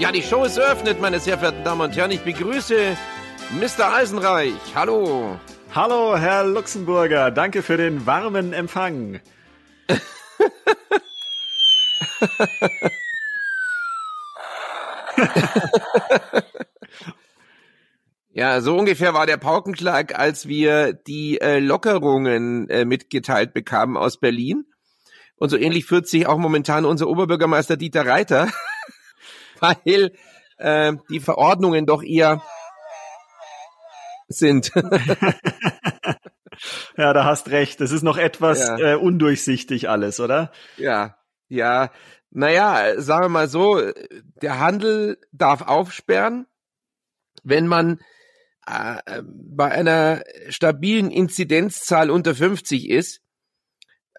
Ja, die Show ist eröffnet, meine sehr verehrten Damen und Herren. Ich begrüße Mr. Eisenreich. Hallo. Hallo, Herr Luxemburger. Danke für den warmen Empfang. ja, so ungefähr war der Paukenschlag, als wir die äh, Lockerungen äh, mitgeteilt bekamen aus Berlin. Und so ähnlich führt sich auch momentan unser Oberbürgermeister Dieter Reiter, weil äh, die Verordnungen doch eher sind. ja, da hast recht. Das ist noch etwas ja. äh, undurchsichtig alles, oder? Ja, ja. Naja, sagen wir mal so, der Handel darf aufsperren, wenn man äh, bei einer stabilen Inzidenzzahl unter 50 ist.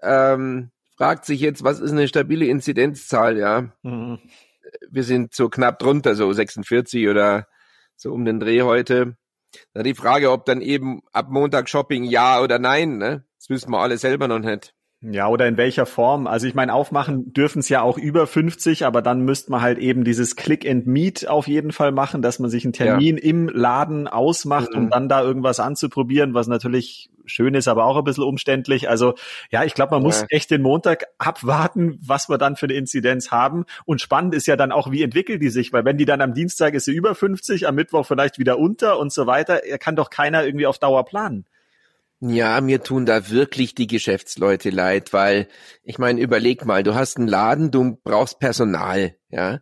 Ähm, fragt sich jetzt, was ist eine stabile Inzidenzzahl, ja? Mhm. Wir sind so knapp drunter, so 46 oder so um den Dreh heute. Na, die Frage, ob dann eben ab Montag Shopping ja oder nein, ne? Das wissen wir alle selber noch nicht. Ja, oder in welcher Form? Also ich meine, aufmachen dürfen es ja auch über 50, aber dann müsste man halt eben dieses Click and Meet auf jeden Fall machen, dass man sich einen Termin ja. im Laden ausmacht, mhm. um dann da irgendwas anzuprobieren, was natürlich schön ist, aber auch ein bisschen umständlich. Also ja, ich glaube, man ja. muss echt den Montag abwarten, was wir dann für eine Inzidenz haben. Und spannend ist ja dann auch, wie entwickelt die sich, weil wenn die dann am Dienstag ist sie über 50, am Mittwoch vielleicht wieder unter und so weiter, kann doch keiner irgendwie auf Dauer planen. Ja, mir tun da wirklich die Geschäftsleute leid, weil ich meine, überleg mal, du hast einen Laden, du brauchst Personal, ja.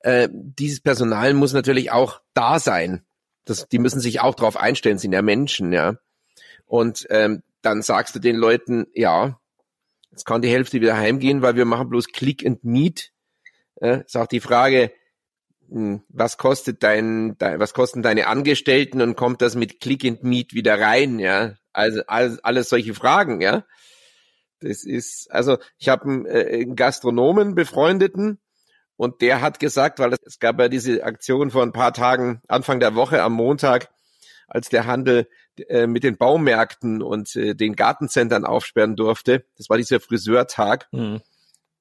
Äh, dieses Personal muss natürlich auch da sein. Das, die müssen sich auch darauf einstellen, sind ja Menschen, ja. Und ähm, dann sagst du den Leuten, ja, jetzt kann die Hälfte wieder heimgehen, weil wir machen bloß Click and Meet. Äh, ist auch die Frage, hm, was kostet dein, dein, was kosten deine Angestellten und kommt das mit Click and Meet wieder rein, ja? Also alles, alles solche Fragen, ja. Das ist, also ich habe einen, äh, einen Gastronomen befreundeten und der hat gesagt, weil es gab ja diese Aktion vor ein paar Tagen, Anfang der Woche am Montag, als der Handel äh, mit den Baumärkten und äh, den Gartencentern aufsperren durfte. Das war dieser Friseurtag. Mhm.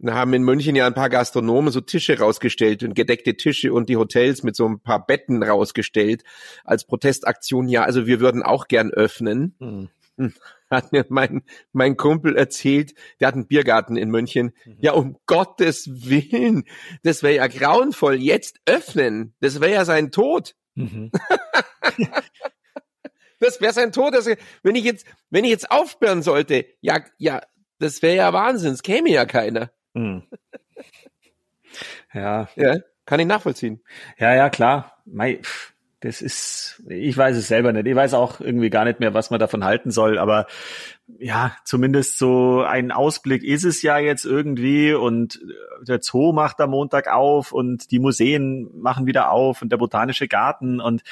Da haben in München ja ein paar Gastronomen so Tische rausgestellt und gedeckte Tische und die Hotels mit so ein paar Betten rausgestellt als Protestaktion. Ja, also wir würden auch gern öffnen. Hm. Hat mir mein, mein Kumpel erzählt, der hat einen Biergarten in München. Mhm. Ja, um Gottes Willen, das wäre ja grauenvoll. Jetzt öffnen, das wäre ja sein Tod. Mhm. das wäre sein Tod. Also, wenn ich jetzt, wenn ich jetzt aufsperren sollte, ja, ja, das wäre ja Wahnsinn, es käme ja keiner. Mhm. Ja. Ja, kann ich nachvollziehen. Ja, ja, klar. Mei, das ist, ich weiß es selber nicht. Ich weiß auch irgendwie gar nicht mehr, was man davon halten soll, aber ja, zumindest so ein Ausblick ist es ja jetzt irgendwie und der Zoo macht am Montag auf und die Museen machen wieder auf und der botanische Garten und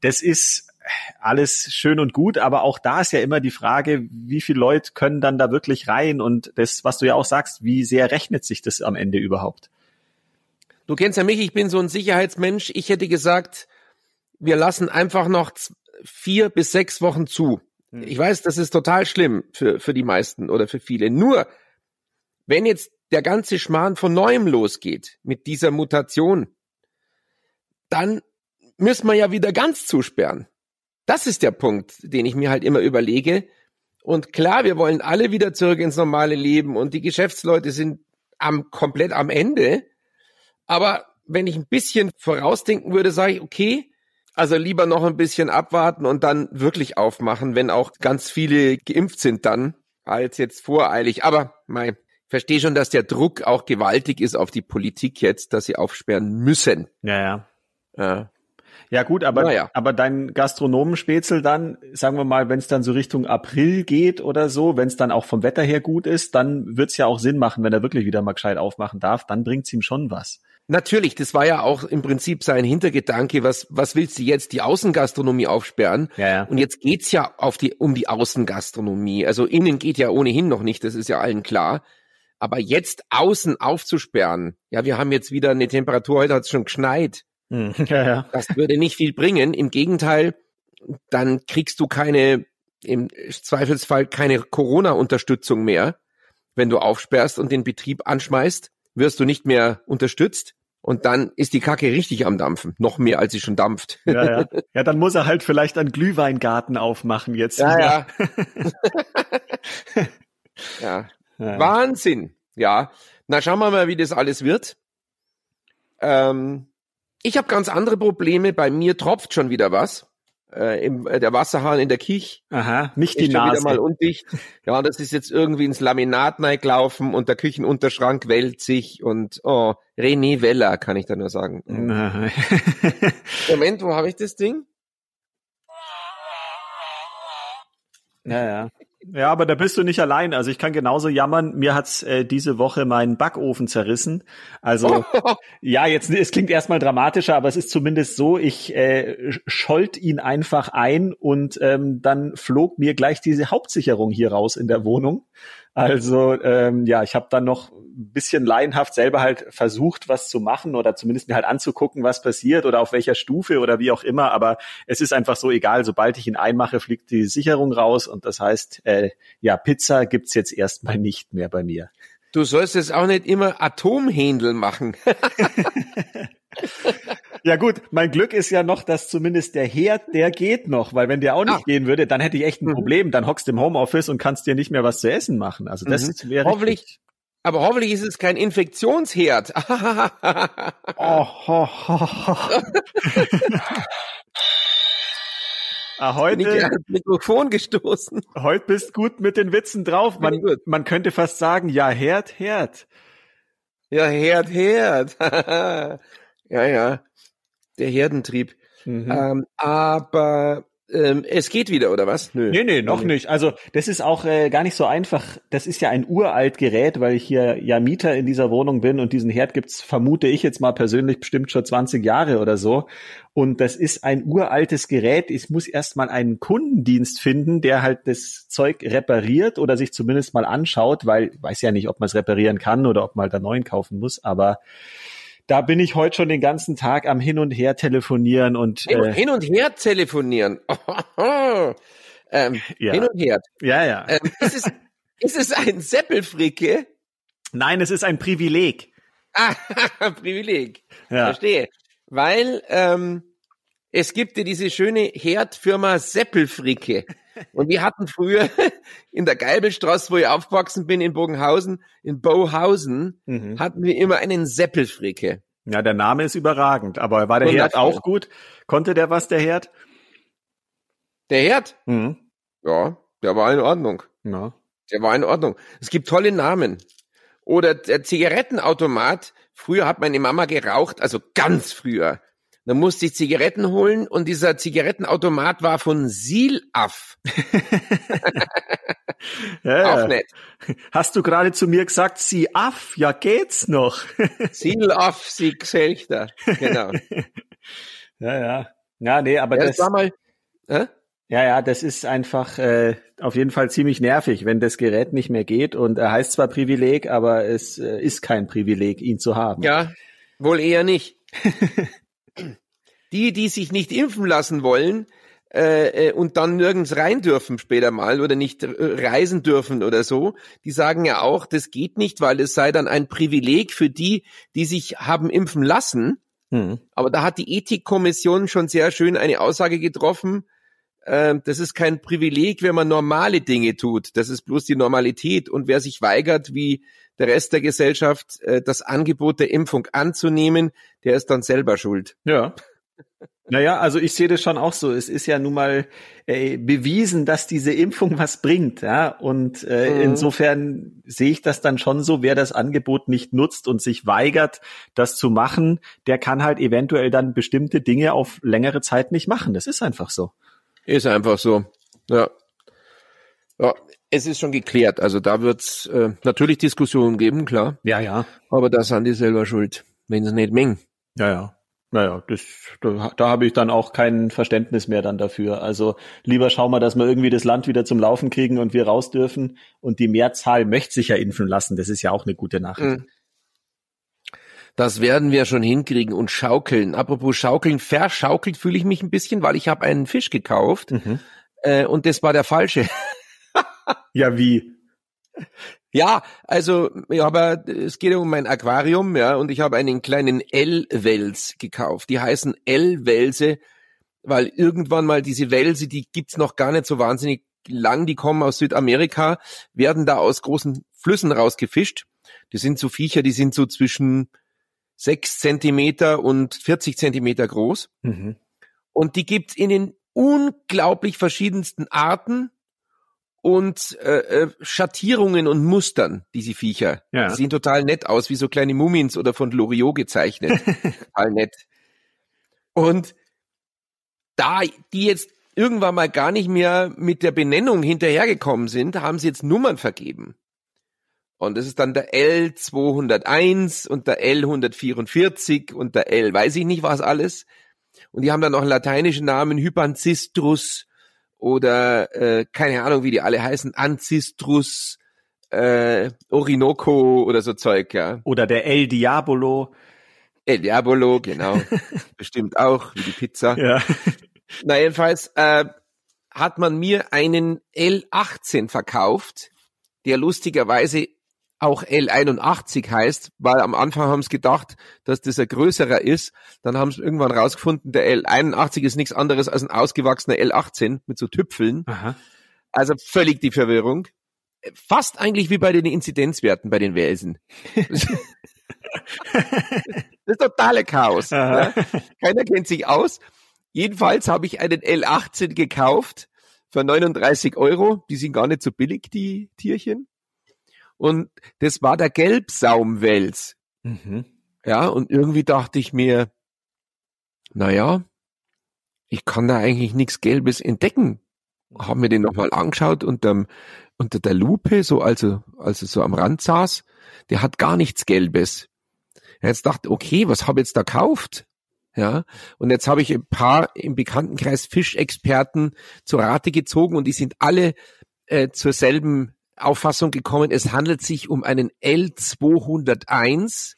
das ist alles schön und gut, aber auch da ist ja immer die Frage, wie viele Leute können dann da wirklich rein und das, was du ja auch sagst, wie sehr rechnet sich das am Ende überhaupt? Du kennst ja mich, ich bin so ein Sicherheitsmensch. Ich hätte gesagt, wir lassen einfach noch vier bis sechs Wochen zu. Hm. Ich weiß, das ist total schlimm für, für die meisten oder für viele. Nur, wenn jetzt der ganze Schmarrn von neuem losgeht mit dieser Mutation, dann müssen wir ja wieder ganz zusperren. Das ist der Punkt, den ich mir halt immer überlege. Und klar, wir wollen alle wieder zurück ins normale Leben und die Geschäftsleute sind am, komplett am Ende. Aber wenn ich ein bisschen vorausdenken würde, sage ich, okay, also lieber noch ein bisschen abwarten und dann wirklich aufmachen, wenn auch ganz viele geimpft sind dann, als jetzt voreilig. Aber mein, verstehe schon, dass der Druck auch gewaltig ist auf die Politik jetzt, dass sie aufsperren müssen. Ja, ja. ja. Ja gut, aber, naja. aber dein Gastronomenspätzl dann, sagen wir mal, wenn es dann so Richtung April geht oder so, wenn es dann auch vom Wetter her gut ist, dann wird's ja auch Sinn machen, wenn er wirklich wieder mal gescheit aufmachen darf, dann bringt's ihm schon was. Natürlich, das war ja auch im Prinzip sein Hintergedanke, was, was willst du jetzt, die Außengastronomie aufsperren? Ja, ja. Und jetzt geht's ja auf die, um die Außengastronomie. Also innen geht ja ohnehin noch nicht, das ist ja allen klar. Aber jetzt außen aufzusperren, ja, wir haben jetzt wieder eine Temperatur, heute hat es schon geschneit. Hm, Ja, ja. Das würde nicht viel bringen. Im Gegenteil, dann kriegst du keine, im Zweifelsfall keine Corona-Unterstützung mehr. Wenn du aufsperrst und den Betrieb anschmeißt, wirst du nicht mehr unterstützt. Und dann ist die Kacke richtig am Dampfen. Noch mehr, als sie schon dampft. Ja, ja. ja, dann muss er halt vielleicht einen Glühweingarten aufmachen jetzt. Ja, ja. ja. Ja. Wahnsinn. Ja. Na, schauen wir mal, wie das alles wird. Ähm, ich habe ganz andere Probleme. Bei mir tropft schon wieder was. Äh, im, äh, der Wasserhahn in der Kich Aha, nicht die schon wieder Nase. mal undicht. Ja, das ist jetzt irgendwie ins Laminat gelaufen und der Küchenunterschrank wellt sich und oh, René Weller, kann ich da nur sagen. Moment, wo habe ich das Ding? Ja, ja. Ja, aber da bist du nicht allein. Also ich kann genauso jammern. Mir hat's äh, diese Woche meinen Backofen zerrissen. Also ja, jetzt es klingt erstmal dramatischer, aber es ist zumindest so. Ich äh, scholt ihn einfach ein und ähm, dann flog mir gleich diese Hauptsicherung hier raus in der Wohnung. Also ähm, ja, ich habe dann noch ein bisschen laienhaft selber halt versucht, was zu machen oder zumindest mir halt anzugucken, was passiert oder auf welcher Stufe oder wie auch immer. Aber es ist einfach so egal. Sobald ich ihn einmache, fliegt die Sicherung raus und das heißt, äh, ja, Pizza gibt's jetzt erstmal nicht mehr bei mir. Du sollst jetzt auch nicht immer Atomhändel machen. Ja gut, mein Glück ist ja noch, dass zumindest der Herd, der geht noch, weil wenn der auch nicht Ah. gehen würde, dann hätte ich echt ein Mhm. Problem. Dann hockst du im Homeoffice und kannst dir nicht mehr was zu essen machen. Also das Mhm. wäre Hoffentlich, aber hoffentlich ist es kein Infektionsherd. Oh, ho, ho, ho. ah, heute, Mikrofon gestoßen. heute bist gut mit den Witzen drauf. Man, man könnte fast sagen, ja, Herd, Herd. Ja, Herd, Herd. ja, ja. Der Herdentrieb. Mhm. Ähm, aber ähm, es geht wieder, oder was? Nö. Nee, nee, noch nicht. Also das ist auch äh, gar nicht so einfach. Das ist ja ein uralt Gerät, weil ich hier ja Mieter in dieser Wohnung bin und diesen Herd gibt's, vermute ich jetzt mal persönlich, bestimmt schon 20 Jahre oder so. Und das ist ein uraltes Gerät. Ich muss erst mal einen Kundendienst finden, der halt das Zeug repariert oder sich zumindest mal anschaut, weil ich weiß ja nicht, ob man es reparieren kann oder ob man halt einen neuen kaufen muss. Aber da bin ich heute schon den ganzen Tag am Hin und Her telefonieren und Hin, äh, hin und her telefonieren. ähm, Ja. Hin und her. ja, ja. Ähm, ist, es, ist es ein Seppelfricke? Nein, es ist ein Privileg. Ah, Privileg. Ja. Verstehe. Weil ähm, es gibt ja diese schöne Herdfirma Seppelfricke. Und wir hatten früher in der Geibelstraße, wo ich aufgewachsen bin, in Bogenhausen, in Bohausen, Mhm. hatten wir immer einen Seppelfricke. Ja, der Name ist überragend. Aber war der Herd auch gut? Konnte der was, der Herd? Der Herd, Mhm. ja, der war in Ordnung. Ja. Der war in Ordnung. Es gibt tolle Namen. Oder der Zigarettenautomat. Früher hat meine Mama geraucht, also ganz früher. Da musste ich Zigaretten holen und dieser Zigarettenautomat war von Silaf. Ja, Auch nett. Hast du gerade zu mir gesagt, sie aff, ja geht's noch. Silaf, sie Gesellchter. Genau. ja, ja. Ja, nee, aber Ja, das, das war mal, hä? ja, ja, das ist einfach äh, auf jeden Fall ziemlich nervig, wenn das Gerät nicht mehr geht. Und er heißt zwar Privileg, aber es äh, ist kein Privileg, ihn zu haben. Ja, wohl eher nicht. Die, die sich nicht impfen lassen wollen äh, äh, und dann nirgends rein dürfen später mal oder nicht äh, reisen dürfen oder so, die sagen ja auch, das geht nicht, weil es sei dann ein Privileg für die, die sich haben impfen lassen. Hm. Aber da hat die Ethikkommission schon sehr schön eine Aussage getroffen. Äh, das ist kein Privileg, wenn man normale Dinge tut. Das ist bloß die Normalität. Und wer sich weigert, wie der Rest der Gesellschaft, äh, das Angebot der Impfung anzunehmen, der ist dann selber schuld. Ja. Naja, also ich sehe das schon auch so. Es ist ja nun mal äh, bewiesen, dass diese Impfung was bringt, ja. Und äh, Mhm. insofern sehe ich das dann schon so, wer das Angebot nicht nutzt und sich weigert, das zu machen, der kann halt eventuell dann bestimmte Dinge auf längere Zeit nicht machen. Das ist einfach so. Ist einfach so. Ja. Ja, es ist schon geklärt. Also da wird's äh, natürlich Diskussionen geben, klar. Ja, ja. Aber da sind die selber schuld. wenn es nicht mengen. Ja, ja. Naja, das, da, da habe ich dann auch kein Verständnis mehr dann dafür. Also lieber schauen wir, dass wir irgendwie das Land wieder zum Laufen kriegen und wir raus dürfen. Und die Mehrzahl möchte sich ja impfen lassen. Das ist ja auch eine gute Nachricht. Mhm. Das werden wir schon hinkriegen und schaukeln. Apropos schaukeln, verschaukelt fühle ich mich ein bisschen, weil ich habe einen Fisch gekauft Mhm. äh, und das war der falsche. Ja, wie? Ja, also ich habe, es geht um mein Aquarium, ja, und ich habe einen kleinen L-Wels gekauft. Die heißen L-Welse, weil irgendwann mal diese Welse, die gibt's noch gar nicht so wahnsinnig lang, die kommen aus Südamerika, werden da aus großen Flüssen rausgefischt. Die sind so Viecher, die sind so zwischen sechs Zentimeter und 40 Zentimeter groß. Mhm. Und die gibt's in den unglaublich verschiedensten Arten und äh, äh, Schattierungen und Mustern, diese Viecher. Ja. Die sehen total nett aus, wie so kleine Mumins oder von Loriot gezeichnet. total nett. Und da die jetzt irgendwann mal gar nicht mehr mit der Benennung hinterhergekommen sind, haben sie jetzt Nummern vergeben. Und das ist dann der L201 und der L144 und der L, weiß ich nicht was alles. Und die haben dann noch einen lateinischen Namen, Hypanzistrus oder äh, keine Ahnung, wie die alle heißen, Ancistrus, äh, Orinoco oder so Zeug, ja. Oder der El Diabolo. El Diabolo, genau. Bestimmt auch, wie die Pizza. Ja. Na jedenfalls äh, hat man mir einen L18 verkauft, der lustigerweise auch L81 heißt, weil am Anfang haben sie gedacht, dass das ein größerer ist. Dann haben sie irgendwann rausgefunden, der L81 ist nichts anderes als ein ausgewachsener L18 mit so Tüpfeln. Aha. Also völlig die Verwirrung. Fast eigentlich wie bei den Inzidenzwerten bei den Welsen. das ist totale Chaos. Ne? Keiner kennt sich aus. Jedenfalls habe ich einen L18 gekauft für 39 Euro. Die sind gar nicht so billig, die Tierchen. Und das war der Gelbsaumwels. Mhm. Ja, und irgendwie dachte ich mir, na ja, ich kann da eigentlich nichts Gelbes entdecken. Hab mir den nochmal angeschaut unter, unter der Lupe, so also, als er so am Rand saß. Der hat gar nichts Gelbes. Jetzt dachte, okay, was habe ich jetzt da gekauft? Ja, und jetzt habe ich ein paar im Bekanntenkreis Fischexperten zur Rate gezogen und die sind alle äh, zur selben Auffassung gekommen, es handelt sich um einen L201,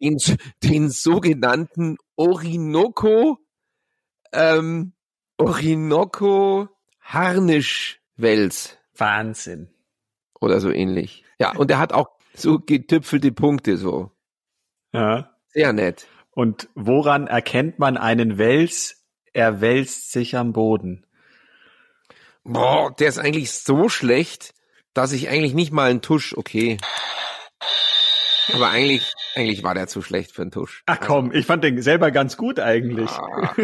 den, den sogenannten Orinoco, ähm, Orinoco Harnischwels Wahnsinn. oder so ähnlich. Ja, und er hat auch so getüpfelte Punkte, so. Ja. Sehr nett. Und woran erkennt man einen Wels? Er wälzt sich am Boden. Boah, der ist eigentlich so schlecht, dass ich eigentlich nicht mal einen Tusch, okay. Aber eigentlich, eigentlich war der zu schlecht für einen Tusch. Ach komm, ich fand den selber ganz gut eigentlich. Ah,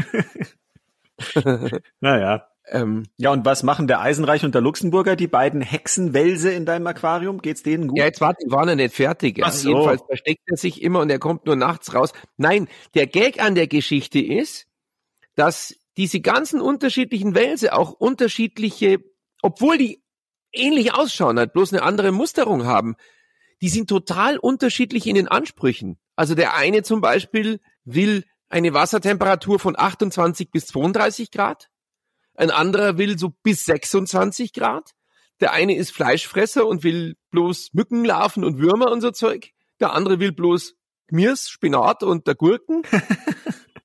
Naja. ähm, Ja, und was machen der Eisenreich und der Luxemburger, die beiden Hexenwälse in deinem Aquarium? Geht's denen gut? ja, jetzt die waren ja nicht fertig. Ja. So. Jedenfalls versteckt er sich immer und er kommt nur nachts raus. Nein, der Gag an der Geschichte ist, dass diese ganzen unterschiedlichen Wälse auch unterschiedliche, obwohl die ähnlich ausschauen, halt bloß eine andere Musterung haben, die sind total unterschiedlich in den Ansprüchen. Also der eine zum Beispiel will eine Wassertemperatur von 28 bis 32 Grad. Ein anderer will so bis 26 Grad. Der eine ist Fleischfresser und will bloß Mückenlarven und Würmer und so Zeug. Der andere will bloß Gmirs, Spinat und der Gurken.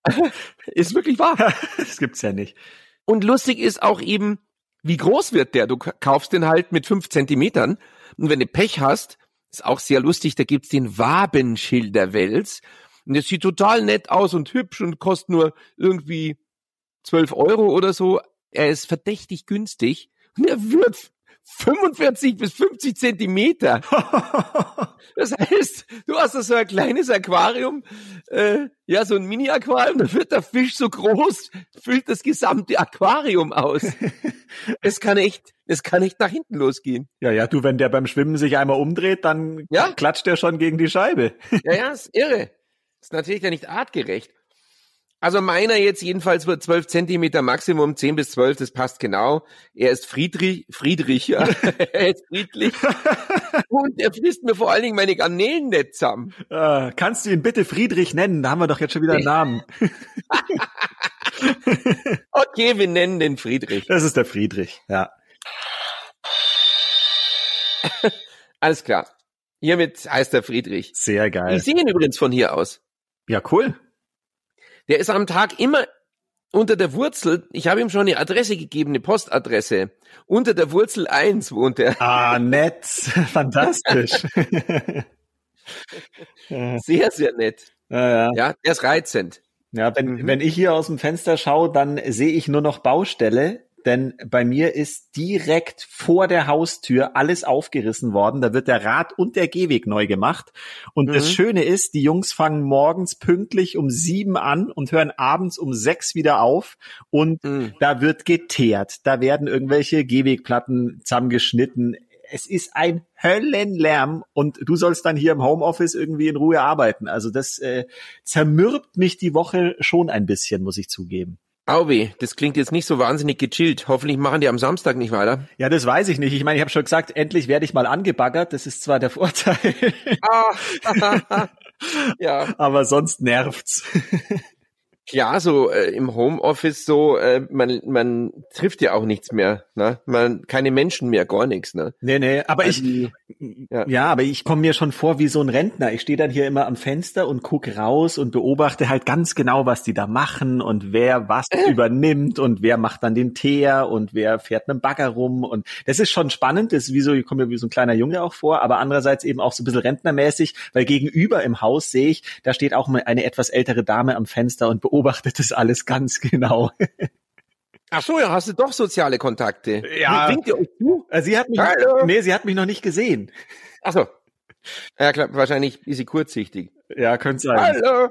ist wirklich wahr. Das gibt's ja nicht. Und lustig ist auch eben, wie groß wird der? Du kaufst den halt mit fünf Zentimetern. Und wenn du Pech hast, ist auch sehr lustig, da gibt's den Wabenschilderwels. Und der sieht total nett aus und hübsch und kostet nur irgendwie 12 Euro oder so. Er ist verdächtig günstig. Und er wird 45 bis 50 Zentimeter. Das heißt, du hast da so ein kleines Aquarium, äh, ja, so ein Mini-Aquarium, da wird der Fisch so groß, füllt das gesamte Aquarium aus. Es kann echt, es kann echt nach hinten losgehen. ja, ja, du, wenn der beim Schwimmen sich einmal umdreht, dann Ja. klatscht der schon gegen die Scheibe. Ja, ja, ist irre. Ist natürlich ja nicht artgerecht. Also meiner jetzt jedenfalls wird 12 Zentimeter Maximum, 10 bis 12, das passt genau. Er ist Friedrich, Friedrich, ja. er ist friedlich. Und er frisst mir vor allen Dingen meine Garnelen nicht zusammen. Äh, kannst du ihn bitte Friedrich nennen? Da haben wir doch jetzt schon wieder einen Namen. okay, wir nennen den Friedrich. Das ist der Friedrich, ja. Alles klar. Hiermit heißt er Friedrich. Sehr geil. Ich sehe ihn übrigens von hier aus. Ja, cool. Der ist am Tag immer unter der Wurzel, ich habe ihm schon eine Adresse gegeben, eine Postadresse. Unter der Wurzel 1 wohnt er. Ah, nett. Fantastisch. sehr, sehr nett. Ja, ja. ja, der ist reizend. Ja, wenn, mhm. wenn ich hier aus dem Fenster schaue, dann sehe ich nur noch Baustelle denn bei mir ist direkt vor der Haustür alles aufgerissen worden. Da wird der Rad und der Gehweg neu gemacht. Und mhm. das Schöne ist, die Jungs fangen morgens pünktlich um sieben an und hören abends um sechs wieder auf. Und mhm. da wird geteert. Da werden irgendwelche Gehwegplatten zusammengeschnitten. Es ist ein Höllenlärm und du sollst dann hier im Homeoffice irgendwie in Ruhe arbeiten. Also das äh, zermürbt mich die Woche schon ein bisschen, muss ich zugeben. Auwe, das klingt jetzt nicht so wahnsinnig gechillt. Hoffentlich machen die am Samstag nicht weiter. Ja, das weiß ich nicht. Ich meine, ich habe schon gesagt, endlich werde ich mal angebaggert. Das ist zwar der Vorteil. Ah, ja. Aber sonst nervt's. Klar, so äh, im Homeoffice so, äh, man, man trifft ja auch nichts mehr, ne? Man keine Menschen mehr, gar nichts, ne? Nee, nee, aber also, ich ja. ja, aber ich komme mir schon vor wie so ein Rentner. Ich stehe dann hier immer am Fenster und guck raus und beobachte halt ganz genau, was die da machen und wer was äh. übernimmt und wer macht dann den Teer und wer fährt mit dem Bagger rum und das ist schon spannend, das ist wie so, ich komme mir wie so ein kleiner Junge auch vor, aber andererseits eben auch so ein bisschen rentnermäßig, weil gegenüber im Haus sehe ich, da steht auch eine etwas ältere Dame am Fenster und beobachtet das alles ganz genau. Ach so, ja, hast du doch soziale Kontakte. Ja. Winkt ihr euch zu? Äh, sie hat mich, Hallo. nee, sie hat mich noch nicht gesehen. Ach so. Ja, klar, wahrscheinlich ist sie kurzsichtig. Ja, könnte sein. Hallo.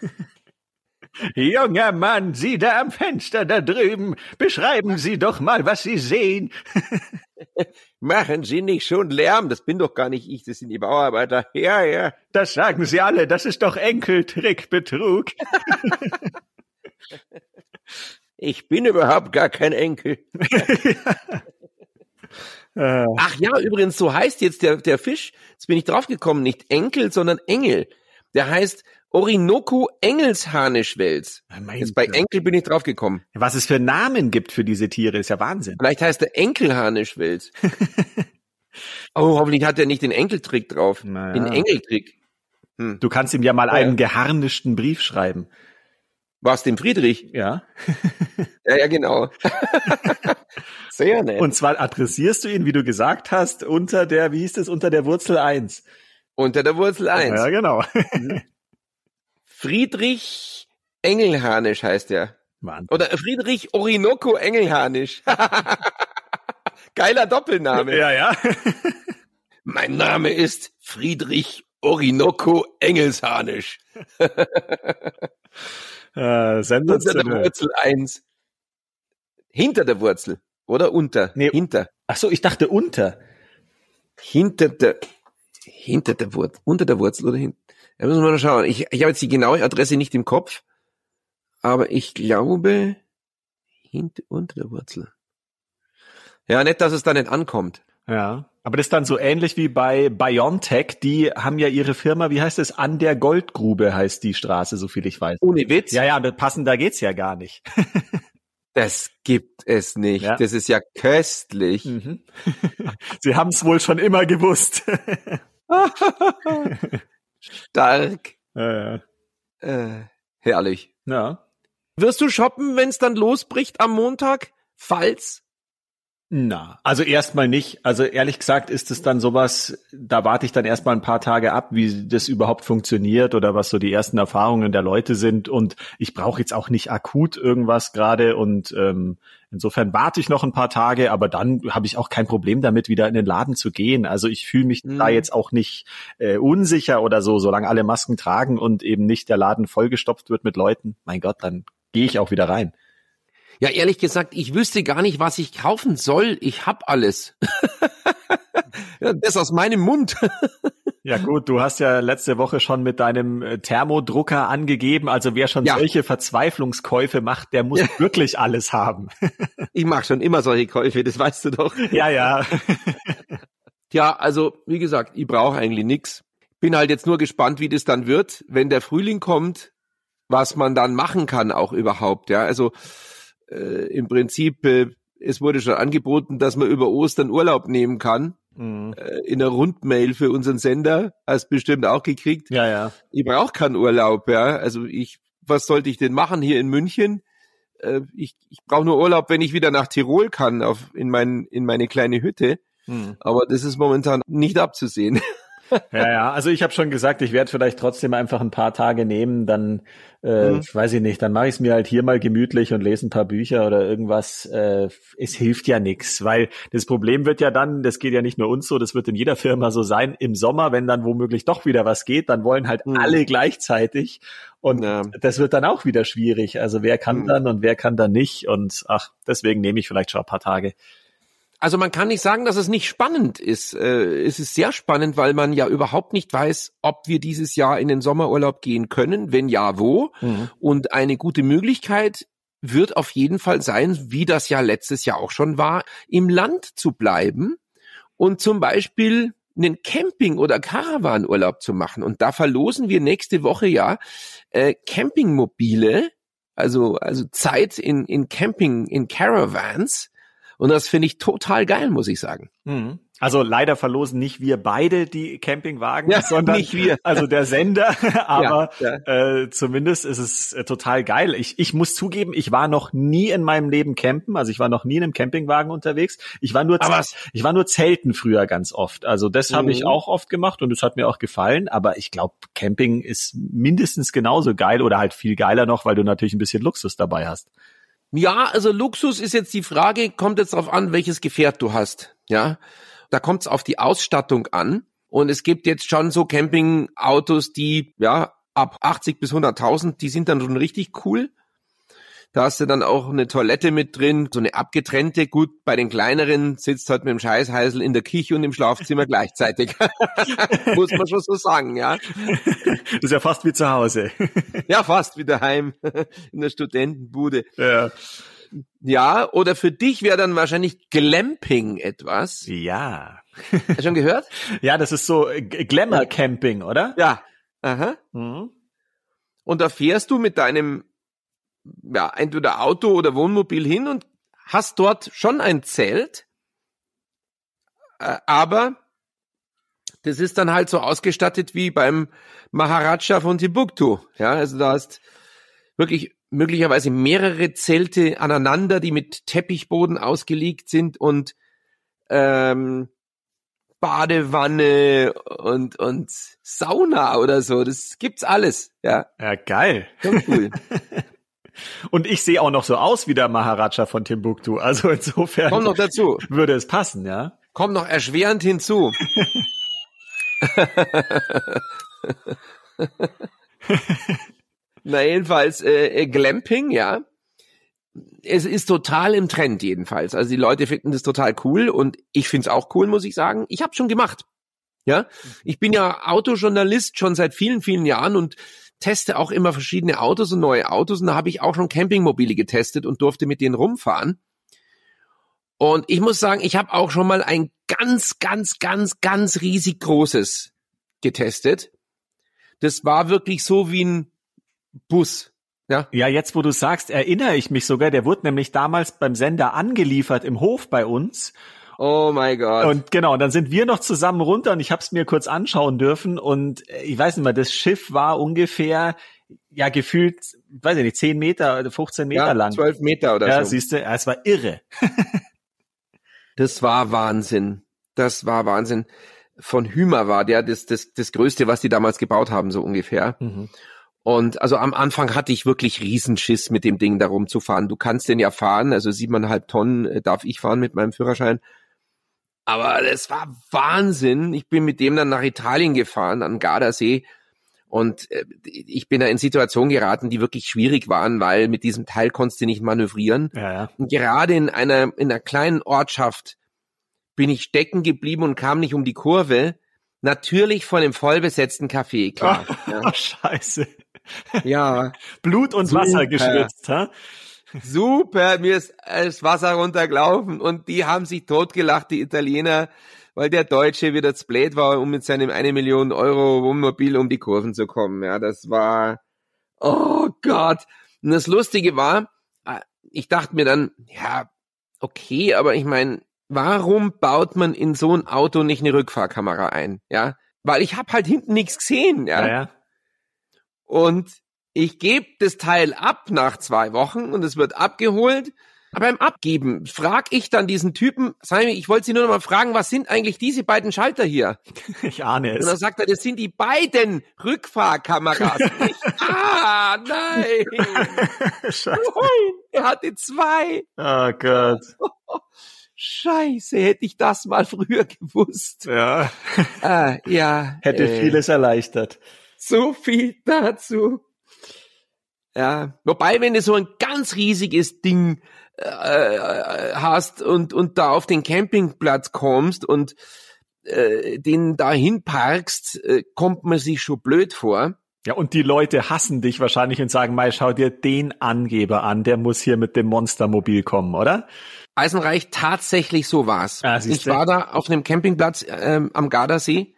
Junger Mann, Sie da am Fenster da drüben, beschreiben Sie doch mal, was Sie sehen. Machen Sie nicht schon Lärm, das bin doch gar nicht ich, das sind die Bauarbeiter. Ja, ja. Das sagen Sie alle, das ist doch Enkeltrickbetrug. ich bin überhaupt gar kein Enkel. Ach ja, übrigens, so heißt jetzt der, der Fisch, jetzt bin ich draufgekommen, nicht Enkel, sondern Engel. Der heißt Orinoco Engelsharnischwels. Jetzt bei Enkel bin ich draufgekommen. Was es für Namen gibt für diese Tiere, ist ja Wahnsinn. Vielleicht heißt der Enkelharnischwels. oh, hoffentlich hat er nicht den Enkeltrick drauf. Naja. Den Engeltrick. Hm. Du kannst ihm ja mal einen geharnischten Brief schreiben. Was, dem Friedrich? Ja. ja, ja, genau. Sehr nett. Und zwar adressierst du ihn, wie du gesagt hast, unter der, wie hieß es, unter der Wurzel eins. Unter der Wurzel eins. Ja, genau. Friedrich Engelharnisch heißt er. Wahnsinn. Oder Friedrich Orinoco Engelharnisch. Geiler Doppelname. Ja, ja. mein Name ist Friedrich Orinoco Engelsharnisch. äh, Unter der Wurzel eins. Hinter der Wurzel. Oder unter? Nee, hinter. Ach so, ich dachte unter. Hinter der, hinter der Wurzel, unter der Wurzel oder hinter? Da müssen wir mal schauen. Ich, ich habe jetzt die genaue Adresse nicht im Kopf, aber ich glaube hinter unter der Wurzel. Ja, nicht, dass es da nicht ankommt. Ja, aber das ist dann so ähnlich wie bei Biontech. Die haben ja ihre Firma, wie heißt es, an der Goldgrube heißt die Straße, so viel ich weiß. Ohne Witz? Ja, ja, passender geht's ja gar nicht. Das gibt es nicht. Ja. Das ist ja köstlich. Mhm. Sie haben es wohl schon immer gewusst. Stark. Ja, ja. Äh, herrlich. Ja. Wirst du shoppen, wenn es dann losbricht am Montag? Falls? Na, also erstmal nicht. Also ehrlich gesagt ist es dann sowas, da warte ich dann erstmal ein paar Tage ab, wie das überhaupt funktioniert oder was so die ersten Erfahrungen der Leute sind. Und ich brauche jetzt auch nicht akut irgendwas gerade und ähm, insofern warte ich noch ein paar Tage, aber dann habe ich auch kein Problem damit, wieder in den Laden zu gehen. Also ich fühle mich mhm. da jetzt auch nicht äh, unsicher oder so, solange alle Masken tragen und eben nicht der Laden vollgestopft wird mit Leuten. Mein Gott, dann gehe ich auch wieder rein. Ja, ehrlich gesagt, ich wüsste gar nicht, was ich kaufen soll. Ich hab alles. ja, das aus meinem Mund. Ja gut, du hast ja letzte Woche schon mit deinem äh, Thermodrucker angegeben, also wer schon ja. solche Verzweiflungskäufe macht, der muss wirklich alles haben. ich mache schon immer solche Käufe, das weißt du doch. Ja, ja. ja, also wie gesagt, ich brauche eigentlich nix. Bin halt jetzt nur gespannt, wie das dann wird, wenn der Frühling kommt, was man dann machen kann auch überhaupt. Ja, also äh, im Prinzip, äh, es wurde schon angeboten, dass man über Ostern Urlaub nehmen kann. Mhm. Äh, in der Rundmail für unseren Sender, hast bestimmt auch gekriegt. Ja, ja. Ich brauche keinen Urlaub, ja. Also ich, was sollte ich denn machen hier in München? Äh, ich ich brauche nur Urlaub, wenn ich wieder nach Tirol kann, auf in mein in meine kleine Hütte. Mhm. Aber das ist momentan nicht abzusehen. ja, ja, also ich habe schon gesagt, ich werde vielleicht trotzdem einfach ein paar Tage nehmen, dann äh, mhm. weiß ich nicht, dann mache ich es mir halt hier mal gemütlich und lese ein paar Bücher oder irgendwas. Äh, es hilft ja nichts, weil das Problem wird ja dann, das geht ja nicht nur uns so, das wird in jeder Firma so sein, im Sommer, wenn dann womöglich doch wieder was geht, dann wollen halt mhm. alle gleichzeitig und ja. das wird dann auch wieder schwierig. Also wer kann mhm. dann und wer kann dann nicht und ach, deswegen nehme ich vielleicht schon ein paar Tage. Also man kann nicht sagen, dass es nicht spannend ist. Äh, es ist sehr spannend, weil man ja überhaupt nicht weiß, ob wir dieses Jahr in den Sommerurlaub gehen können, wenn ja, wo. Mhm. Und eine gute Möglichkeit wird auf jeden Fall sein, wie das ja letztes Jahr auch schon war, im Land zu bleiben und zum Beispiel einen Camping- oder Caravanurlaub zu machen. Und da verlosen wir nächste Woche ja äh, Campingmobile, also also Zeit in in Camping in Caravans und das finde ich total geil, muss ich sagen. Mhm. Also leider verlosen nicht wir beide die Campingwagen, ja, sondern nicht wir. also der Sender. Aber ja, ja. Äh, zumindest ist es äh, total geil. Ich, ich muss zugeben, ich war noch nie in meinem Leben campen. Also ich war noch nie in einem Campingwagen unterwegs. Ich war nur, aber ich war nur zelten früher ganz oft. Also das mhm. habe ich mhm. auch oft gemacht und es hat mir auch gefallen. Aber ich glaube, Camping ist mindestens genauso geil oder halt viel geiler noch, weil du natürlich ein bisschen Luxus dabei hast. Ja, also Luxus ist jetzt die Frage, kommt jetzt darauf an, welches Gefährt du hast. Ja, da kommt es auf die Ausstattung an. Und es gibt jetzt schon so Campingautos, die ja ab 80 bis 100.000, die sind dann schon richtig cool. Da hast du dann auch eine Toilette mit drin, so eine abgetrennte. Gut, bei den kleineren sitzt halt mit dem Scheißheißel in der Küche und im Schlafzimmer gleichzeitig. Muss man schon so sagen, ja. Das ist ja fast wie zu Hause. ja, fast wie daheim in der Studentenbude. Ja. Ja, oder für dich wäre dann wahrscheinlich Glamping etwas. Ja. Hast du schon gehört? ja, das ist so Glamour Camping, oder? Ja. Aha. Mhm. Und da fährst du mit deinem ja, entweder Auto oder Wohnmobil hin und hast dort schon ein Zelt, äh, aber das ist dann halt so ausgestattet wie beim Maharaja von Timbuktu. Ja, also da hast wirklich möglicherweise mehrere Zelte aneinander, die mit Teppichboden ausgelegt sind und ähm, Badewanne und und Sauna oder so. Das gibt's alles. Ja. Ja, geil. Schon cool. Und ich sehe auch noch so aus wie der Maharaja von Timbuktu. Also insofern Komm noch dazu. würde es passen, ja. Kommt noch erschwerend hinzu. Na jedenfalls äh, äh, Glamping, ja. Es ist total im Trend jedenfalls. Also die Leute finden das total cool und ich find's auch cool, muss ich sagen. Ich habe schon gemacht. Ja, ich bin ja Autojournalist schon seit vielen, vielen Jahren und teste auch immer verschiedene Autos und neue Autos und da habe ich auch schon Campingmobile getestet und durfte mit denen rumfahren. Und ich muss sagen, ich habe auch schon mal ein ganz, ganz, ganz, ganz riesig großes getestet. Das war wirklich so wie ein Bus. Ja. ja, jetzt wo du sagst, erinnere ich mich sogar, der wurde nämlich damals beim Sender angeliefert im Hof bei uns. Oh mein Gott. Und genau, dann sind wir noch zusammen runter und ich habe es mir kurz anschauen dürfen und äh, ich weiß nicht mal, das Schiff war ungefähr ja gefühlt, weiß ich nicht, 10 Meter, 15 Meter ja, lang. 12 Meter oder ja, so. Ja, siehst du, es war irre. das war Wahnsinn. Das war Wahnsinn. Von Hümer war der das, das, das Größte, was die damals gebaut haben, so ungefähr. Mhm. Und also am Anfang hatte ich wirklich Riesenschiss, mit dem Ding da rumzufahren. Du kannst den ja fahren, also siebeneinhalb Tonnen äh, darf ich fahren mit meinem Führerschein. Aber das war Wahnsinn. Ich bin mit dem dann nach Italien gefahren, an Gardasee. Und äh, ich bin da in Situationen geraten, die wirklich schwierig waren, weil mit diesem Teil konntest du nicht manövrieren. Ja, ja. Und gerade in einer, in einer kleinen Ortschaft bin ich stecken geblieben und kam nicht um die Kurve. Natürlich von dem vollbesetzten Café, klar. Oh, ja. Scheiße. Ja. Blut und Super. Wasser geschwitzt, ha? Super, mir ist das Wasser runtergelaufen und die haben sich totgelacht, die Italiener, weil der Deutsche wieder zu blöd war, um mit seinem eine Million Euro Wohnmobil um die Kurven zu kommen. Ja, das war, oh Gott. Und das Lustige war, äh, ich dachte mir dann, ja, okay, aber ich meine, warum baut man in so ein Auto nicht eine Rückfahrkamera ein? Ja, weil ich habe halt hinten nichts gesehen. Ja. ja. Und ich gebe das Teil ab nach zwei Wochen und es wird abgeholt. Aber beim Abgeben frag ich dann diesen Typen, Simon, ich wollte Sie nur noch mal fragen, was sind eigentlich diese beiden Schalter hier? Ich ahne es. Und dann sagt er, das sind die beiden Rückfahrkameras. ich, ah, nein. nein. Er hatte zwei. Oh Gott. Scheiße, hätte ich das mal früher gewusst. Ja. Ah, ja. Hätte äh, vieles erleichtert. So viel dazu. Ja. Wobei, wenn du so ein ganz riesiges Ding äh, hast und, und da auf den Campingplatz kommst und äh, den dahin parkst, äh, kommt man sich schon blöd vor. Ja, und die Leute hassen dich wahrscheinlich und sagen, mal, schau dir den Angeber an, der muss hier mit dem Monstermobil kommen, oder? Eisenreich, tatsächlich so war's. Ah, ich war da auf einem Campingplatz ähm, am Gardasee,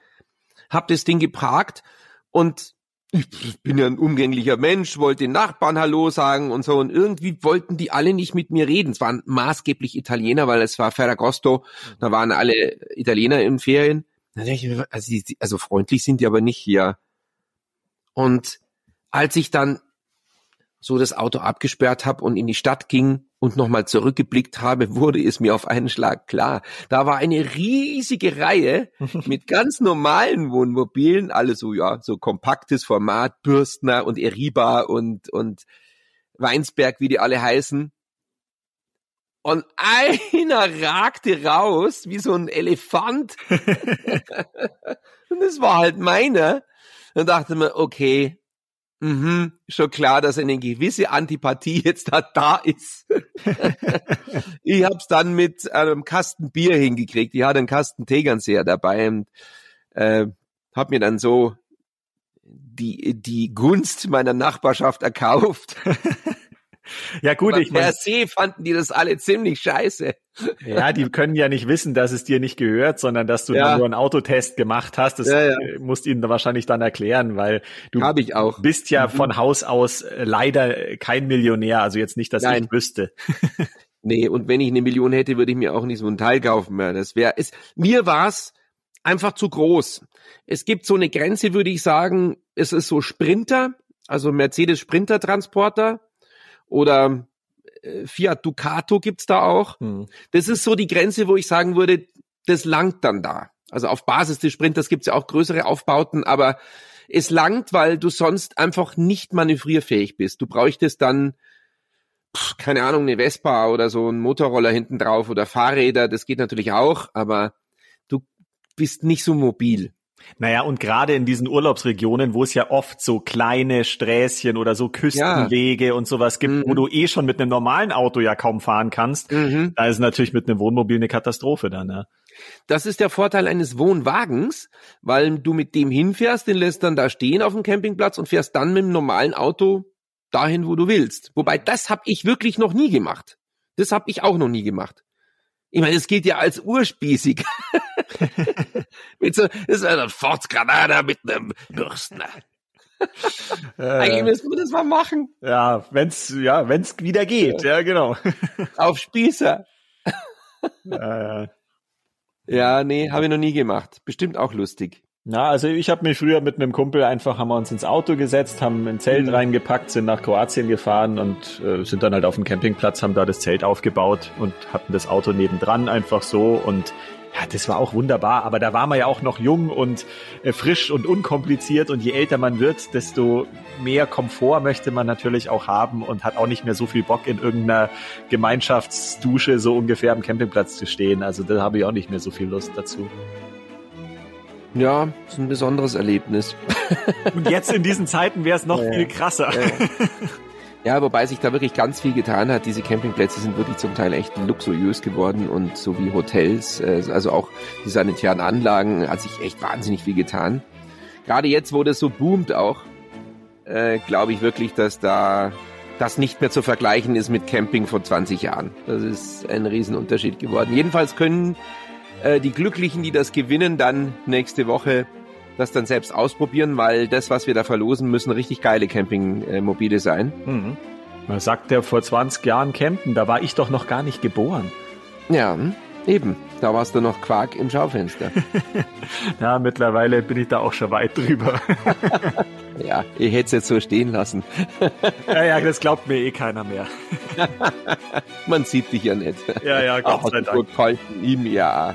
hab das Ding geparkt und ich bin ja ein umgänglicher Mensch, wollte den Nachbarn Hallo sagen und so. Und irgendwie wollten die alle nicht mit mir reden. Es waren maßgeblich Italiener, weil es war Ferragosto. Da waren alle Italiener in Ferien. Also, also freundlich sind die aber nicht hier. Und als ich dann so das Auto abgesperrt habe und in die Stadt ging und nochmal zurückgeblickt habe, wurde es mir auf einen Schlag klar. Da war eine riesige Reihe mit ganz normalen Wohnmobilen, alle so, ja, so kompaktes Format, Bürstner und Eriba und, und Weinsberg, wie die alle heißen. Und einer ragte raus wie so ein Elefant. und es war halt meiner. Dann dachte man, okay, Mhm, schon klar, dass eine gewisse Antipathie jetzt da, da ist. ich hab's dann mit einem Kasten Bier hingekriegt. Ich hatte einen Kasten Tegernseher dabei und äh, hab mir dann so die, die Gunst meiner Nachbarschaft erkauft. Ja gut, Aber ich meine. Per se fanden die das alle ziemlich scheiße. Ja, die können ja nicht wissen, dass es dir nicht gehört, sondern dass du ja. nur einen Autotest gemacht hast. Das ja, ja. musst ihnen wahrscheinlich dann erklären, weil du bist ja mhm. von Haus aus äh, leider kein Millionär. Also jetzt nicht, dass Nein. ich wüsste. nee, und wenn ich eine Million hätte, würde ich mir auch nicht so ein Teil kaufen mehr. Das wäre es. Mir war's einfach zu groß. Es gibt so eine Grenze, würde ich sagen. Es ist so Sprinter, also Mercedes Sprinter Transporter oder äh, Fiat Ducato gibt's da auch. Hm. Das ist so die Grenze, wo ich sagen würde, das langt dann da. Also auf Basis des Sprinters gibt's ja auch größere Aufbauten, aber es langt, weil du sonst einfach nicht manövrierfähig bist. Du bräuchtest dann, pff, keine Ahnung, eine Vespa oder so ein Motorroller hinten drauf oder Fahrräder, das geht natürlich auch, aber du bist nicht so mobil. Naja, und gerade in diesen Urlaubsregionen, wo es ja oft so kleine Sträßchen oder so Küstenwege ja. und sowas gibt, mhm. wo du eh schon mit einem normalen Auto ja kaum fahren kannst, mhm. da ist natürlich mit einem Wohnmobil eine Katastrophe dann, ja. Das ist der Vorteil eines Wohnwagens, weil du mit dem hinfährst, den lässt dann da stehen auf dem Campingplatz und fährst dann mit dem normalen Auto dahin, wo du willst. Wobei das habe ich wirklich noch nie gemacht. Das habe ich auch noch nie gemacht. Ich meine, es geht ja als urspießig. mit so, das ist ein Fortsgranada mit einem Bürstner. Äh, Eigentlich müssen wir das mal machen. Ja, wenn's, ja, wenn's wieder geht, ja, genau. Auf Spießer. ja, ja. ja, nee, habe ich noch nie gemacht. Bestimmt auch lustig. Na, also ich habe mich früher mit einem Kumpel einfach, haben wir uns ins Auto gesetzt, haben ein Zelt mhm. reingepackt, sind nach Kroatien gefahren und äh, sind dann halt auf dem Campingplatz, haben da das Zelt aufgebaut und hatten das Auto nebendran einfach so und ja, das war auch wunderbar, aber da war man ja auch noch jung und äh, frisch und unkompliziert und je älter man wird, desto mehr Komfort möchte man natürlich auch haben und hat auch nicht mehr so viel Bock in irgendeiner Gemeinschaftsdusche so ungefähr am Campingplatz zu stehen. Also da habe ich auch nicht mehr so viel Lust dazu. Ja, ist ein besonderes Erlebnis. Und jetzt in diesen Zeiten wäre es noch ja, viel krasser. Ja. Ja, wobei sich da wirklich ganz viel getan hat. Diese Campingplätze sind wirklich zum Teil echt luxuriös geworden und so wie Hotels, äh, also auch die sanitären Anlagen, hat sich echt wahnsinnig viel getan. Gerade jetzt, wo das so boomt auch, äh, glaube ich wirklich, dass da das nicht mehr zu vergleichen ist mit Camping vor 20 Jahren. Das ist ein Riesenunterschied geworden. Jedenfalls können äh, die Glücklichen, die das gewinnen, dann nächste Woche das dann selbst ausprobieren, weil das, was wir da verlosen, müssen richtig geile Campingmobile sein. Mhm. Man sagt ja vor 20 Jahren campen, da war ich doch noch gar nicht geboren. Ja, eben. Da warst du noch Quark im Schaufenster. ja, mittlerweile bin ich da auch schon weit drüber. ja, ich hätte es jetzt so stehen lassen. ja, ja, das glaubt mir eh keiner mehr. Man sieht dich ja nicht. Ja, ja, Gott sei Dank. Ihm ja.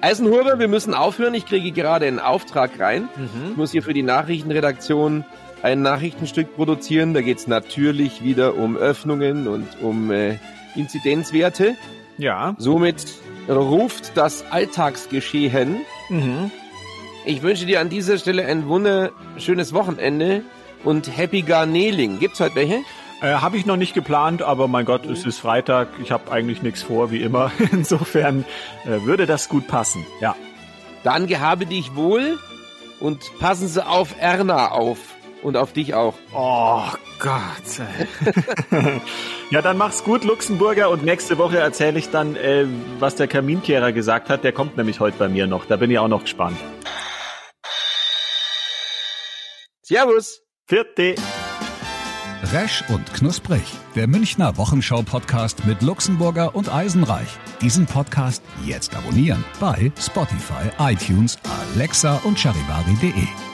Eisenhuber, wir müssen aufhören. Ich kriege gerade einen Auftrag rein. Mhm. Ich muss hier für die Nachrichtenredaktion ein Nachrichtenstück produzieren. Da geht es natürlich wieder um Öffnungen und um äh, Inzidenzwerte. Ja. Somit ruft das Alltagsgeschehen. Mhm. Ich wünsche dir an dieser Stelle ein wunderschönes Wochenende und Happy Garneling. Gibt's heute welche? Äh, habe ich noch nicht geplant, aber mein Gott, es ist Freitag. Ich habe eigentlich nichts vor, wie immer. Insofern äh, würde das gut passen. Ja. Dann gehabe dich wohl und passen Sie auf Erna auf. Und auf dich auch. Oh Gott. ja, dann mach's gut, Luxemburger. Und nächste Woche erzähle ich dann, äh, was der Kaminkehrer gesagt hat. Der kommt nämlich heute bei mir noch. Da bin ich auch noch gespannt. Servus. Vierte. Resch und Knusprig, der Münchner Wochenschau-Podcast mit Luxemburger und Eisenreich. Diesen Podcast jetzt abonnieren bei Spotify, iTunes, Alexa und charivari.de.